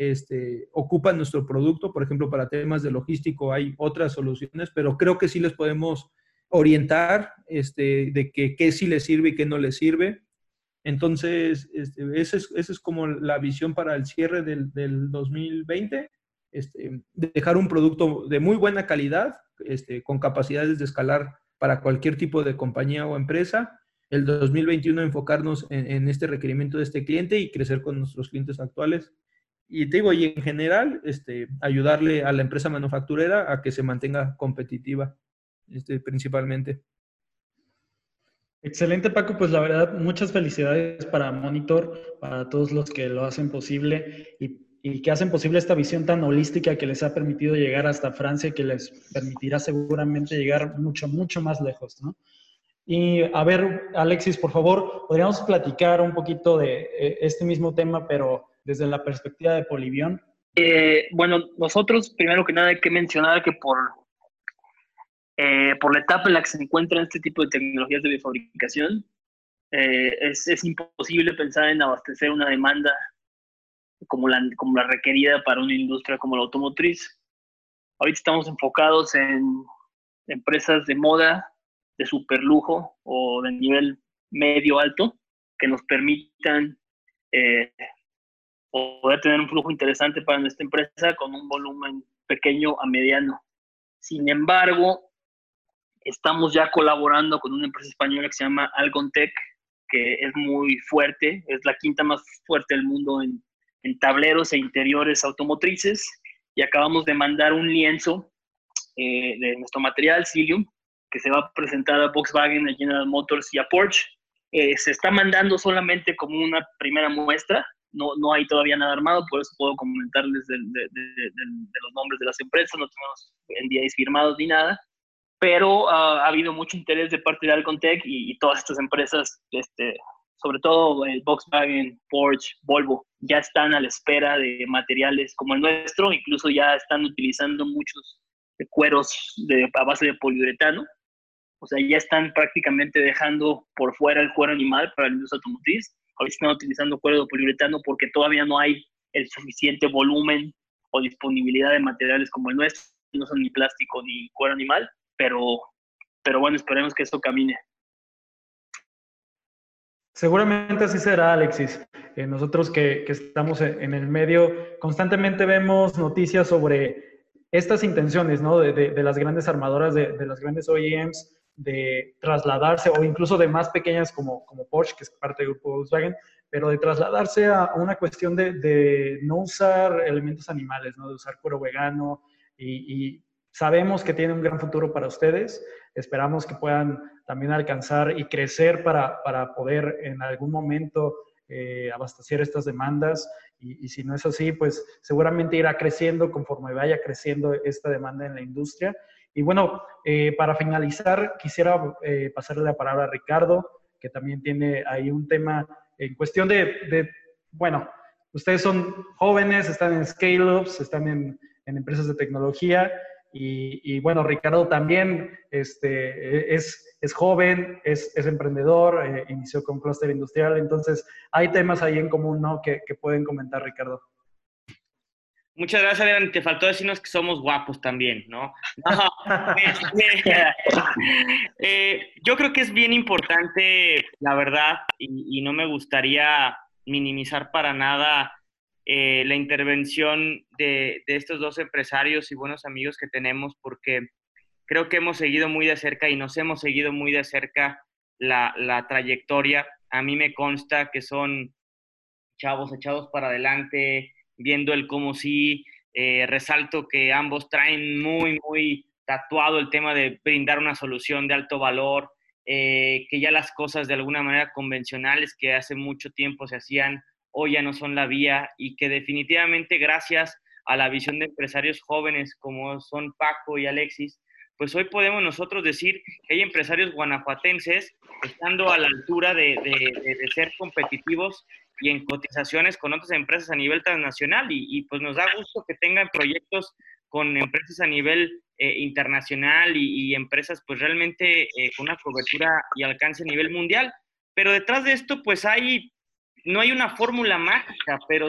este, ocupan nuestro producto, por ejemplo, para temas de logístico hay otras soluciones, pero creo que sí les podemos orientar este, de que, qué sí les sirve y qué no les sirve. Entonces, este, esa, es, como la visión para el cierre del, del 2020 este, dejar un producto de muy buena calidad, este, con capacidades de escalar para cualquier tipo de compañía o empresa. El 2021 enfocarnos en, este requerimiento de este cliente y crecer con nuestros clientes actuales. Y te digo, y en general, este, ayudarle a la empresa manufacturera a que se mantenga competitiva, este, principalmente. Excelente, Paco. Pues la verdad, muchas felicidades para Monitor, para todos los que lo hacen posible y y que hacen posible esta visión tan holística que les ha permitido llegar hasta Francia que les permitirá seguramente llegar mucho, mucho más lejos, ¿no? Y a ver, Alexis, por favor, podríamos platicar un poquito de eh, este mismo tema, pero desde la perspectiva de Polivión. Eh, bueno, nosotros, primero que nada, hay que mencionar que por, eh, por la etapa en la que se encuentran este tipo de tecnologías de fabricación, es, es imposible pensar en abastecer una demanda como la, como la requerida para una industria como la automotriz. Ahorita estamos enfocados en empresas de moda, de super lujo o de nivel medio alto que nos permitan eh, poder tener un flujo interesante para nuestra empresa con un volumen pequeño a mediano. Sin embargo, estamos ya colaborando con una empresa española que se llama Algontech, que es muy fuerte, es la quinta más fuerte del mundo en en tableros e interiores automotrices y acabamos de mandar un lienzo eh, de nuestro material, Cilium, que se va a presentar a Volkswagen, a General Motors y a Porsche. Eh, se está mandando solamente como una primera muestra, no, no hay todavía nada armado, por eso puedo comentarles de, los nombres de las empresas, no tenemos NDAs firmados ni nada, pero ah, ha habido mucho interés de parte de Alcontech y, y todas estas empresas este, sobre todo el Volkswagen, Porsche, Volvo, ya están a la espera de materiales como el nuestro, incluso ya están utilizando muchos cueros de, a base de poliuretano, o sea, ya están prácticamente dejando por fuera el cuero animal para la industria automotriz, ahorita están utilizando cuero de poliuretano porque todavía no hay el suficiente volumen o disponibilidad de materiales como el nuestro, no son ni plástico ni cuero animal, pero, pero bueno, esperemos que eso camine. Seguramente así será, Alexis. Eh, nosotros que, estamos en el medio, constantemente vemos noticias sobre estas intenciones ¿no? de, las grandes armadoras, de, las grandes OEMs, de trasladarse, o incluso de más pequeñas como, como Porsche, que es parte del grupo Volkswagen, pero de trasladarse a una cuestión de, no usar elementos animales, ¿no? de usar cuero vegano y, y sabemos que tiene un gran futuro para ustedes. Esperamos que puedan también alcanzar y crecer para, para poder en algún momento eh, abastecer estas demandas y, si no es así, pues seguramente irá creciendo conforme vaya creciendo esta demanda en la industria. Y bueno, eh, para finalizar, quisiera eh, pasarle la palabra a Ricardo, que también tiene ahí un tema en cuestión de, de bueno, ustedes son jóvenes, están en scale-ups, están en, empresas de tecnología y, bueno, Ricardo también este, es, es joven, es, es emprendedor, eh, inició con Cluster Industrial, entonces hay temas ahí en común, ¿no? Que pueden comentar, Ricardo. Muchas gracias, Adrián. Te faltó decirnos que somos guapos también, ¿no? <laughs> eh, yo creo que es bien importante, la verdad, y, y no me gustaría minimizar para nada eh, la intervención de, estos dos empresarios y buenos amigos que tenemos, porque creo que hemos seguido muy de cerca y nos hemos seguido muy de cerca la, trayectoria. A mí me consta que son chavos echados para adelante, viendo el cómo sí. Eh, resalto que ambos traen muy, muy tatuado el tema de brindar una solución de alto valor, eh, que ya las cosas de alguna manera convencionales que hace mucho tiempo se hacían hoy ya no son la vía y que definitivamente gracias a la visión de empresarios jóvenes como son Paco y Alexis, pues hoy podemos nosotros decir que hay empresarios guanajuatenses estando a la altura de, ser competitivos y en cotizaciones con otras empresas a nivel transnacional y, pues nos da gusto que tengan proyectos con empresas a nivel eh, internacional y, empresas pues realmente eh, con una cobertura y alcance a nivel mundial. Pero detrás de esto pues hay no hay una fórmula mágica, pero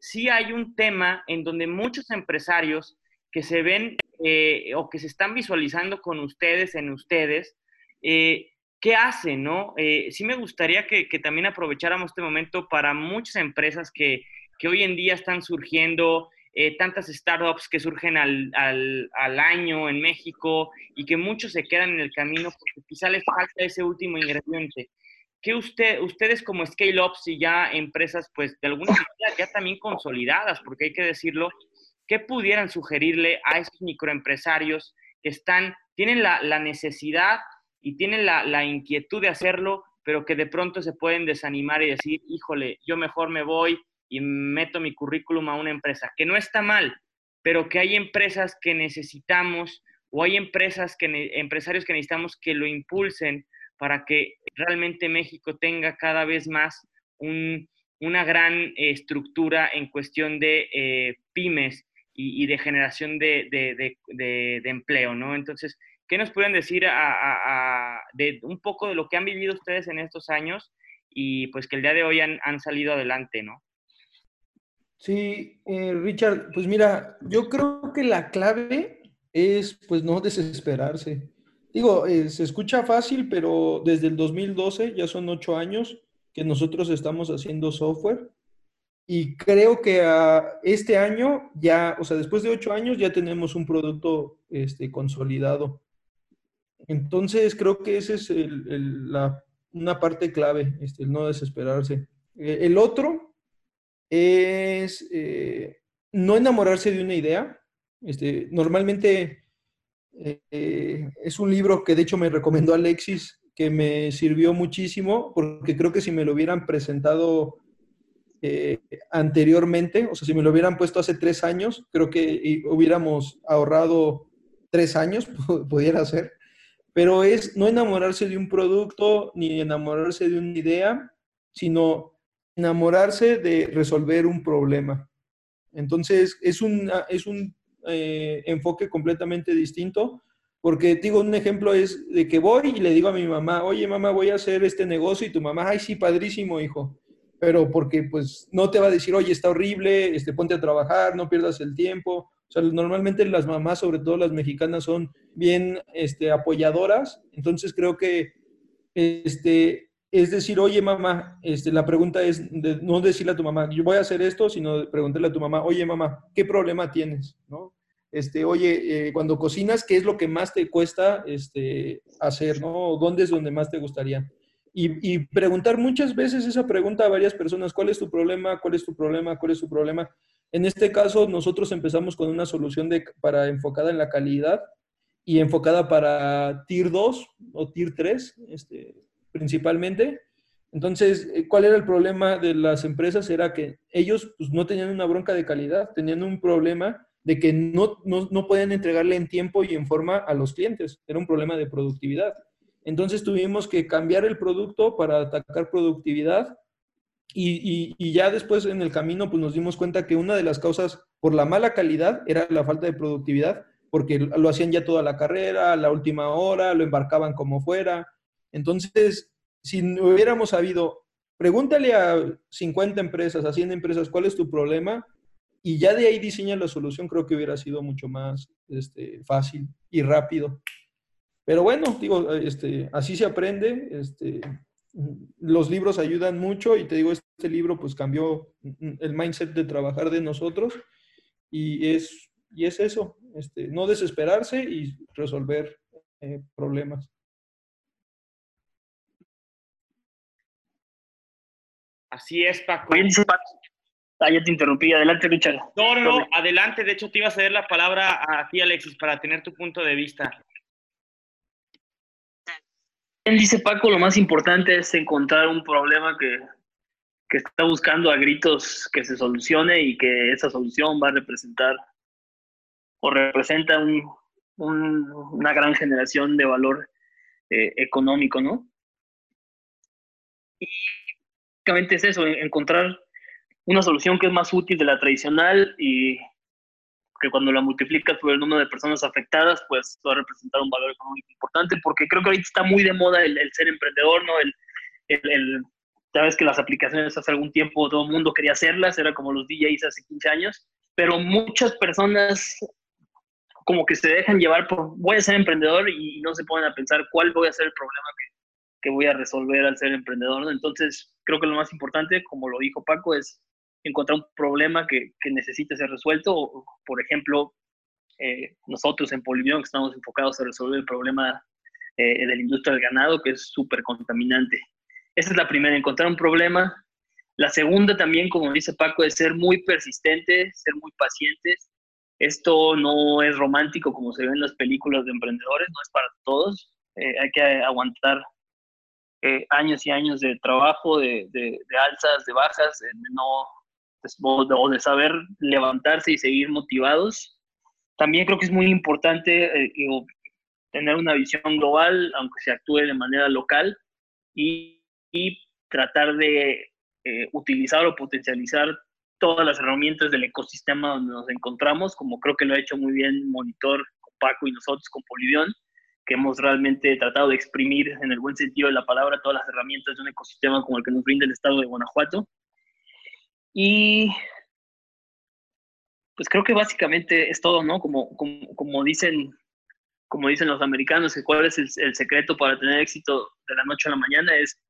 sí, hay un tema en donde muchos empresarios que se ven eh, o que se están visualizando con ustedes, en ustedes, eh, ¿qué hacen? No? Eh, sí me gustaría que, también aprovecháramos este momento para muchas empresas que, hoy en día están surgiendo, tantas startups que surgen al, al, año en México y que muchos se quedan en el camino porque quizá les falta ese último ingrediente. ¿qué usted, ustedes como scale-ups y ya empresas, pues de alguna manera ya también consolidadas, porque hay que decirlo, ¿qué pudieran sugerirle a esos microempresarios que están, tienen la, necesidad y tienen la, la, inquietud de hacerlo, pero que de pronto se pueden desanimar y decir, híjole, yo mejor me voy y meto mi currículum a una empresa, que no está mal, pero que hay empresas que necesitamos o hay empresas que, empresarios que necesitamos que lo impulsen para que realmente México tenga cada vez más una gran estructura en cuestión de eh, pymes y, de generación de, empleo, ¿no? Entonces, ¿qué nos pueden decir de un poco de lo que han vivido ustedes en estos años y pues que el día de hoy han, salido adelante, ¿no? Sí, eh, Richard, pues mira, yo creo que la clave es pues no desesperarse. Digo, eh, se escucha fácil, pero desde el 2012, ya son ocho años que nosotros estamos haciendo software y creo que este año ya, o sea, después de ocho años ya tenemos un producto este, consolidado. Entonces, creo que esa es la, una parte clave, este, el no desesperarse. Eh, el otro es eh, no enamorarse de una idea. Este, normalmente eh, es un libro que de hecho me recomendó Alexis, que me sirvió muchísimo, porque creo que si me lo hubieran presentado anteriormente, o sea, si me lo hubieran puesto hace tres años, creo que hubiéramos ahorrado tres años, <laughs> pudiera ser. Pero es no enamorarse de un producto ni enamorarse de una idea, sino enamorarse de resolver un problema. Entonces, es, es un eh, enfoque completamente distinto. Porque digo, un ejemplo es de que voy y le digo a mi mamá, oye mamá, voy a hacer este negocio y tu mamá, ay sí, padrísimo, hijo. Pero porque pues no te va a decir, oye, está horrible, este, ponte a trabajar, no pierdas el tiempo. Normalmente las mamás, sobre todo las mexicanas, son bien este, apoyadoras. Entonces creo que este, es decir, oye mamá, este, la pregunta es no decirle a tu mamá, yo voy a hacer esto, sino preguntarle a tu mamá, oye mamá, ¿qué problema tienes? ¿No? Este, oye, eh, cuando cocinas, ¿qué es lo que más te cuesta este, hacer? ¿no? ¿Dónde es donde más te gustaría? Y, y, preguntar muchas veces esa pregunta a varias personas, ¿cuál es tu problema? ¿Cuál es tu problema? ¿Cuál es tu problema? En este caso, nosotros empezamos con una solución para enfocada en la calidad y enfocada para Tier 2 o Tier 3, este, principalmente. Entonces, eh, ¿cuál era el problema de las empresas? Era que ellos pues, no tenían una bronca de calidad, tenían un problema de que no, no, no podían entregarle en tiempo y en forma a los clientes. Era un problema de productividad. Entonces tuvimos que cambiar el producto para atacar productividad y, ya después en el camino pues nos dimos cuenta que una de las causas por la mala calidad era la falta de productividad, porque lo hacían ya toda la carrera, la última hora, lo embarcaban como fuera. Entonces, si hubiéramos sabido, pregúntale a 50 empresas, a 100 empresas, ¿cuál es tu problema? Y ya de ahí diseña la solución, creo que hubiera sido mucho más este, fácil y rápido. Pero bueno, digo, este, así se aprende. Este, los libros ayudan mucho y te digo, este libro pues cambió el mindset de trabajar de nosotros y es, y es eso, este, no desesperarse y resolver eh, problemas. Así es, Paco. Ah, ya te interrumpí. Adelante, Richard. No, no, adelante. De hecho, te iba a ceder la palabra a ti, Alexis, para tener tu punto de vista dice Paco, lo más importante es encontrar un problema que, está buscando a gritos que se solucione y que esa solución va a representar o representa una gran generación de valor eh, económico, ¿no? Y básicamente es eso, encontrar una solución que es más útil de la tradicional y que cuando la multiplicas por el número de personas afectadas, pues va a representar un valor económico importante, porque creo que ahorita está muy de moda el, ser emprendedor, ¿no? El, el, sabes que las aplicaciones hace algún tiempo todo el mundo quería hacerlas, era como los DJs hace 15 años, pero muchas personas como que se dejan llevar por, voy a ser emprendedor y, no se ponen a pensar cuál voy a ser el problema que, que voy a resolver al ser emprendedor. Entonces, creo que lo más importante, como lo dijo Paco, es encontrar un problema que, que necesite ser resuelto. Por ejemplo, eh, nosotros en Polivión estamos enfocados a resolver el problema eh, de la industria del ganado, que es súper contaminante. Esa es la primera, encontrar un problema. La segunda también, como dice Paco, es ser muy persistente, ser muy pacientes. Esto no es romántico como se ve en las películas de emprendedores, no es para todos. Eh, hay que aguantar años y años de trabajo, de, de, de alzas, de bajas, de no de saber levantarse y seguir motivados. También creo que es muy importante eh, tener una visión global, aunque se actúe de manera local, y, tratar de eh, utilizar o potencializar todas las herramientas del ecosistema donde nos encontramos, como creo que lo ha hecho muy bien Monitor, Paco y nosotros con Polivión, que hemos realmente tratado de exprimir en el buen sentido de la palabra todas las herramientas de un ecosistema como el que nos brinda el estado de Guanajuato. Y pues creo que básicamente es todo, ¿no? Como, como, dicen, como dicen los americanos, que cuál es el, secreto para tener éxito de la noche a la mañana es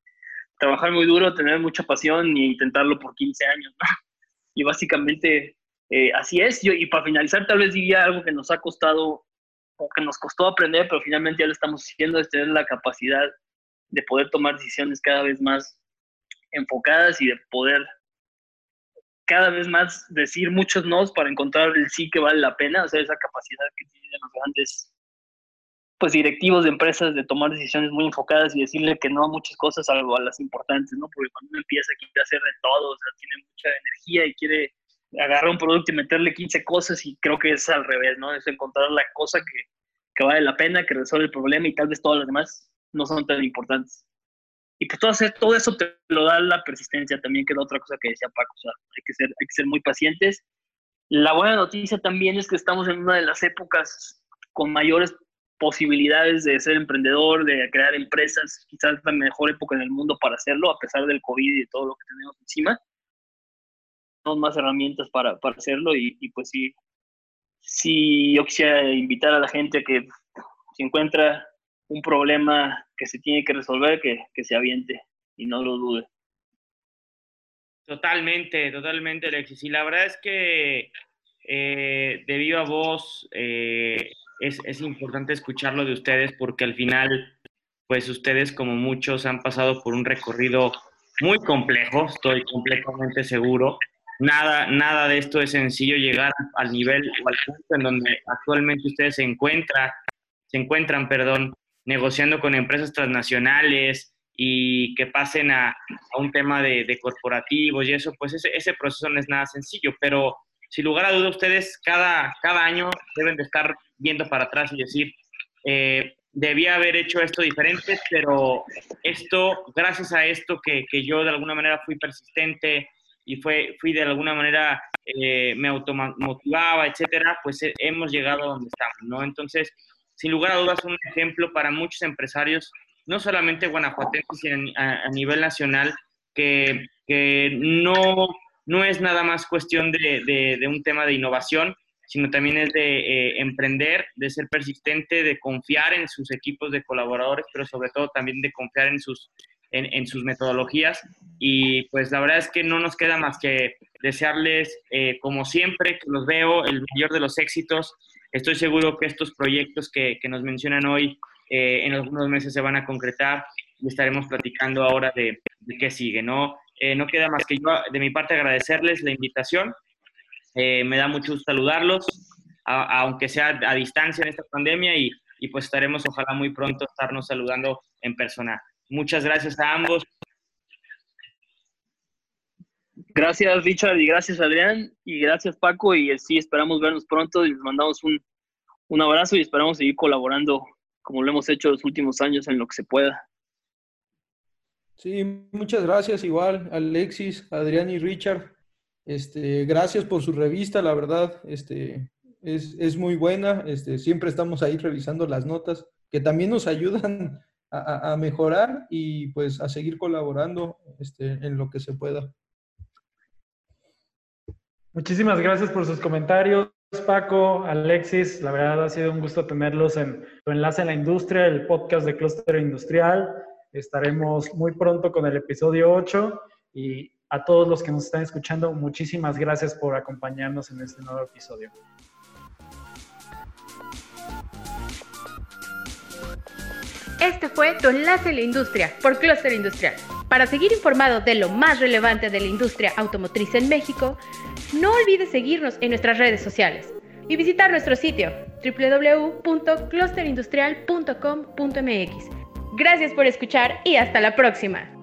trabajar muy duro, tener mucha pasión y intentarlo por 15 años, ¿no? <laughs> Y básicamente eh, así es. Yo, y para finalizar, tal vez diría algo que nos ha costado o que nos costó aprender, pero finalmente ya lo estamos haciendo, es tener la capacidad de poder tomar decisiones cada vez más enfocadas y de poder cada vez más decir muchos nos para encontrar el sí que vale la pena, o sea, esa capacidad que tienen los grandes pues directivos de empresas de tomar decisiones muy enfocadas y decirle que no a muchas cosas, salvo a las importantes, ¿no? Porque cuando uno empieza quiere hacer de todo, o sea, tiene mucha energía y quiere agarrar un producto y meterle 15 cosas y creo que es al revés, ¿no? Es encontrar la cosa que, que vale la pena, que resuelve el problema y tal vez todas las demás no son tan importantes. Y pues todo, todo eso te lo da la persistencia también, que es la otra cosa que decía Paco, o sea, hay que ser, hay que ser muy pacientes. La buena noticia también es que estamos en una de las épocas con mayores posibilidades de ser emprendedor, de crear empresas, quizás la mejor época en el mundo para hacerlo, a pesar del COVID y todo lo que tenemos encima. Tenemos más herramientas para, para hacerlo y, y, pues sí, sí, yo quisiera invitar a la gente a que si encuentra un problema que se tiene que resolver, que, que se aviente y no lo dude. Totalmente, totalmente, Alexis. Y la verdad es que eh, de viva voz eh, es, es, importante escucharlo de ustedes porque al final, pues ustedes como muchos han pasado por un recorrido muy complejo, estoy completamente seguro. Nada, nada de esto es sencillo llegar al nivel o al punto en donde actualmente ustedes se encuentran, se encuentran, perdón, negociando con empresas transnacionales y que pasen a, un tema de, corporativos y eso, pues ese, ese, proceso no es nada sencillo, pero sin lugar a duda ustedes cada, cada año deben de estar viendo para atrás y decir, eh, debía haber hecho esto diferente, pero esto, gracias a esto que, que yo de alguna manera fui persistente y fue, fui de alguna manera, eh, me automotivaba, etcétera, pues eh, hemos llegado a donde estamos, ¿no? Entonces, sin lugar a dudas, un ejemplo para muchos empresarios no solamente guanajuatenses, sino a, nivel nacional, que, no, no es nada más cuestión de, un tema de innovación, sino también es de eh, emprender, de ser persistente, de confiar en sus equipos de colaboradores, pero sobre todo también de confiar en sus, en, sus metodologías. Y pues la verdad es que no nos queda más que desearles, eh, como siempre, que los veo, el mayor de los éxitos. Estoy seguro que estos proyectos que, que nos mencionan hoy eh, en algunos meses se van a concretar y estaremos platicando ahora de, qué sigue, ¿no? Eh, no queda más que yo, de mi parte, agradecerles la invitación. Eh, me da mucho gusto saludarlos, aunque sea a distancia en esta pandemia, y, y pues estaremos, ojalá muy pronto, estarnos saludando en persona. Muchas gracias a ambos. Gracias Richard y gracias Adrián y gracias Paco y sí esperamos vernos pronto y les mandamos un, un abrazo y esperamos seguir colaborando como lo hemos hecho los últimos años en lo que se pueda. Sí, muchas gracias igual, Alexis, Adrián y Richard. Este, gracias por su revista, la verdad, este, es, muy buena. Este, siempre estamos ahí revisando las notas que también nos ayudan a, mejorar y pues a seguir colaborando este, en lo que se pueda. Muchísimas gracias por sus comentarios. Paco, Alexis, la verdad ha sido un gusto tenerlos en tu enlace en la industria, el podcast de Cluster Industrial. Estaremos muy pronto con el episodio 8 y a todos los que nos están escuchando, muchísimas gracias por acompañarnos en este nuevo episodio. Este fue tu enlace en la industria por Cluster Industrial. Para seguir informado de lo más relevante de la industria automotriz en México, no olvides seguirnos en nuestras redes sociales y visitar nuestro sitio www.clusterindustrial.com.mx. Gracias por escuchar y hasta la próxima.